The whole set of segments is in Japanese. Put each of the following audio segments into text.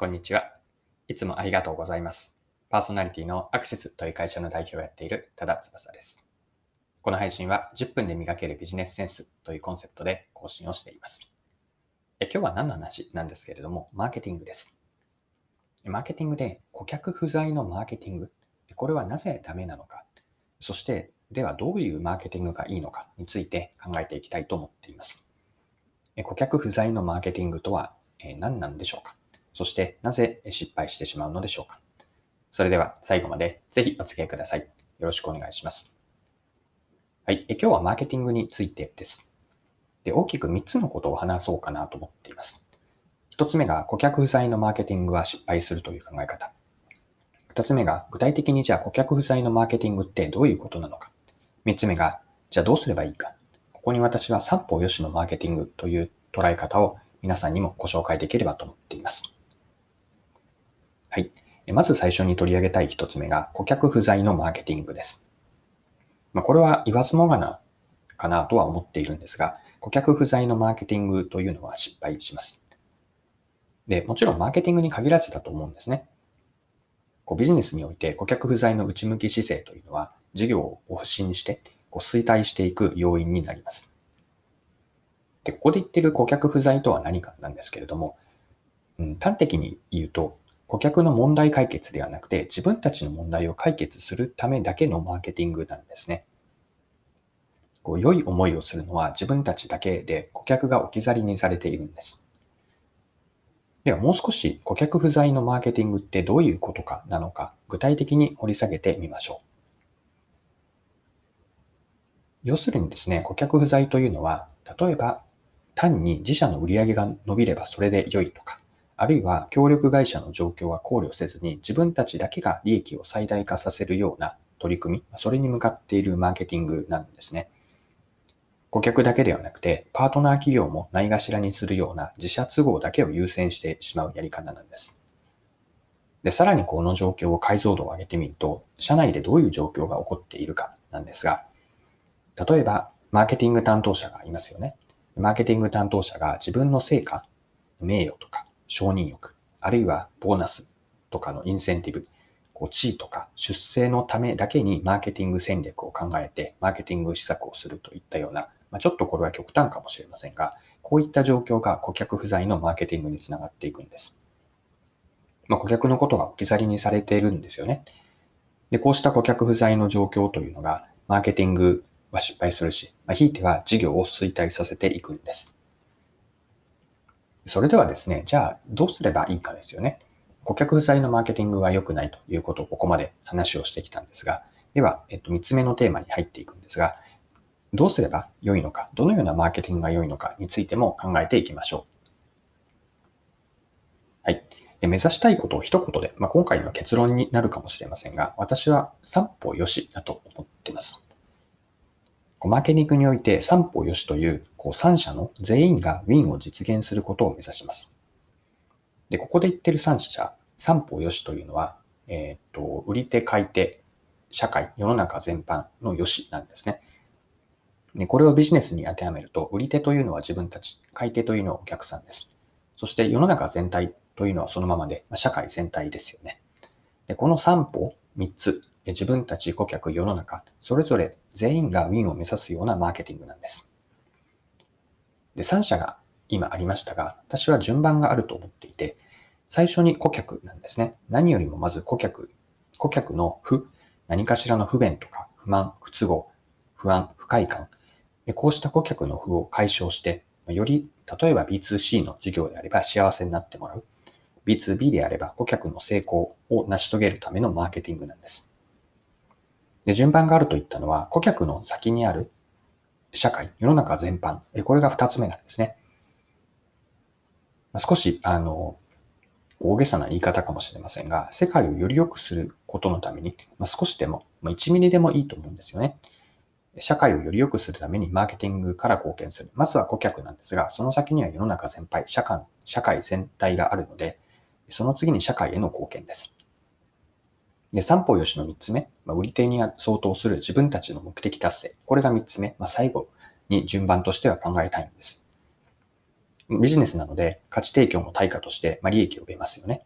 こんにちは。いつもありがとうございます。パーソナリティのアクシスという会社の代表をやっている多田翼です。この配信は10分で磨けるビジネスセンスというコンセプトで更新をしています。え今日は何の話なんですけれども、マーケティングです。マーケティングで顧客不在のマーケティング、これはなぜダメなのか、そしてではどういうマーケティングがいいのか？について考えていきたいと思っています。顧客不在のマーケティングとは何なんでしょうか？そしてなぜ失敗してしまうのでしょうかそれでは最後までぜひお付き合いください。よろしくお願いします。はい。え今日はマーケティングについてです。で大きく3つのことを話そうかなと思っています。1つ目が顧客不在のマーケティングは失敗するという考え方。2つ目が具体的にじゃあ顧客不在のマーケティングってどういうことなのか。3つ目がじゃあどうすればいいか。ここに私は三方よしのマーケティングという捉え方を皆さんにもご紹介できればと思っています。まず最初に取り上げたい一つ目が顧客不在のマーケティングです。まあ、これは言わずもがなかなとは思っているんですが、顧客不在のマーケティングというのは失敗します。で、もちろんマーケティングに限らずだと思うんですね。こうビジネスにおいて顧客不在の内向き姿勢というのは事業を不振してこう衰退していく要因になります。で、ここで言ってる顧客不在とは何かなんですけれども、うん、端的に言うと、顧客の問題解決ではなくて、自分たちの問題を解決するためだけのマーケティングなんですね。こう良い思いをするのは自分たちだけで顧客が置き去りにされているんです。ではもう少し顧客不在のマーケティングってどういうことかなのか具体的に掘り下げてみましょう。要するにですね、顧客不在というのは、例えば単に自社の売り上げが伸びればそれで良いとか、あるいは協力会社の状況は考慮せずに自分たちだけが利益を最大化させるような取り組み、それに向かっているマーケティングなんですね。顧客だけではなくて、パートナー企業もないがしらにするような自社都合だけを優先してしまうやり方なんです。で、さらにこの状況を解像度を上げてみると、社内でどういう状況が起こっているかなんですが、例えば、マーケティング担当者がいますよね。マーケティング担当者が自分の成果、名誉とか、承認欲、あるいはボーナスとかのインセンティブ、こう地位とか出世のためだけにマーケティング戦略を考えて、マーケティング施策をするといったような、まあ、ちょっとこれは極端かもしれませんが、こういった状況が顧客不在のマーケティングにつながっていくんです。まあ、顧客のことが置き去りにされているんですよね。で、こうした顧客不在の状況というのが、マーケティングは失敗するし、まあ、ひいては事業を衰退させていくんです。それではですね、じゃあどうすればいいかですよね。顧客不在のマーケティングは良くないということをここまで話をしてきたんですが、では、えっと、3つ目のテーマに入っていくんですが、どうすれば良いのか、どのようなマーケティングが良いのかについても考えていきましょう。はい。で目指したいことを一言で、まあ、今回の結論になるかもしれませんが、私は三歩よしだと思っています。マーケティングにおいて三歩よしというこう3社の全員がウィンを実現することを目指します。で、ここで言ってる3社、三歩よしというのは、えっ、と、売り手、買い手、社会、世の中全般のよしなんですね。で、これをビジネスに当てはめると、売り手というのは自分たち、買い手というのはお客さんです。そして世の中全体というのはそのままで、まあ、社会全体ですよね。で、この3歩、3つ、自分たち顧客、世の中、それぞれ全員がウィンを目指すようなマーケティングなんです。で、3社が今ありましたが、私は順番があると思っていて、最初に顧客なんですね。何よりもまず顧客、顧客の不、何かしらの不便とか不満、不都合、不安、不快感、こうした顧客の不を解消して、より例えば B2C の事業であれば幸せになってもらう。B2B であれば顧客の成功を成し遂げるためのマーケティングなんです。で、順番があると言ったのは、顧客の先にある社会、世の中全般、これが二つ目なんですね。少し、あの、大げさな言い方かもしれませんが、世界をより良くすることのために、ま、少しでも、ま、1ミリでもいいと思うんですよね。社会をより良くするためにマーケティングから貢献する。まずは顧客なんですが、その先には世の中全体、社会社会全体があるので、その次に社会への貢献です。で、三方よしの三つ目、まあ、売り手に相当する自分たちの目的達成。これが三つ目、まあ、最後に順番としては考えたいんです。ビジネスなので価値提供の対価として、まあ、利益を得ますよね。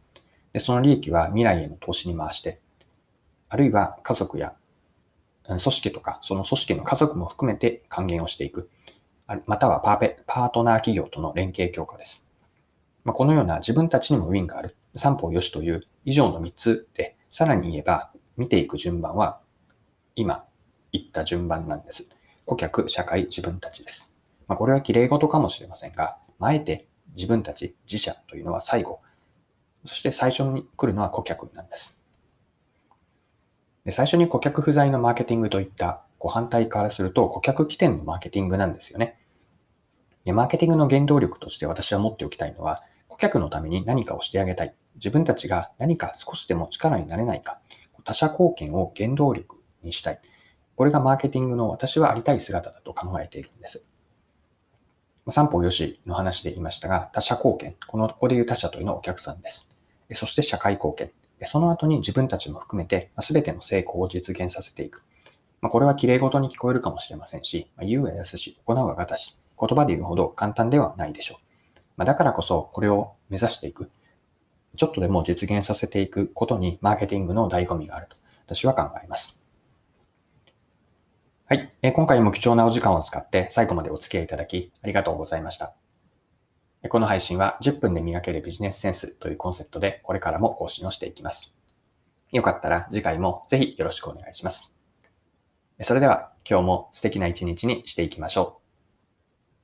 で、その利益は未来への投資に回して、あるいは家族や組織とか、その組織の家族も含めて還元をしていく。またはパーペパートナー企業との連携強化です。まあ、このような自分たちにもウィンがある。三方よしという以上の3つで、さらに言えば、見ていく順番は、今言った順番なんです。顧客、社会、自分たちです。まあ、これは綺麗事かもしれませんが、あえて自分たち、自社というのは最後、そして最初に来るのは顧客なんです。で最初に顧客不在のマーケティングといったご反対からすると顧客起点のマーケティングなんですよね。でマーケティングの原動力として私は持っておきたいのは、顧客のために何かをしてあげたい。自分たちが何か少しでも力になれないか。他者貢献を原動力にしたい。これがマーケティングの私はありたい姿だと考えているんです。三方よしの話で言いましたが、他者貢献。この、ここで言う他者というのはお客さんです。そして社会貢献。その後に自分たちも含めて、全ての成功を実現させていく。ま、これは綺麗事に聞こえるかもしれませんし、まあ、言うは易し、行うはがし、言葉で言うほど簡単ではないでしょう。まあ、だからこそ、これを目指していく。ちょっとでも実現させていくことに、マーケティングの醍醐味があると、私は考えます。はい。今回も貴重なお時間を使って最後までお付き合いいただきありがとうございました。この配信は10分で磨けるビジネスセンスというコンセプトでこれからも更新をしていきます。よかったら次回もぜひよろしくお願いします。それでは今日も素敵な一日にしていきましょう。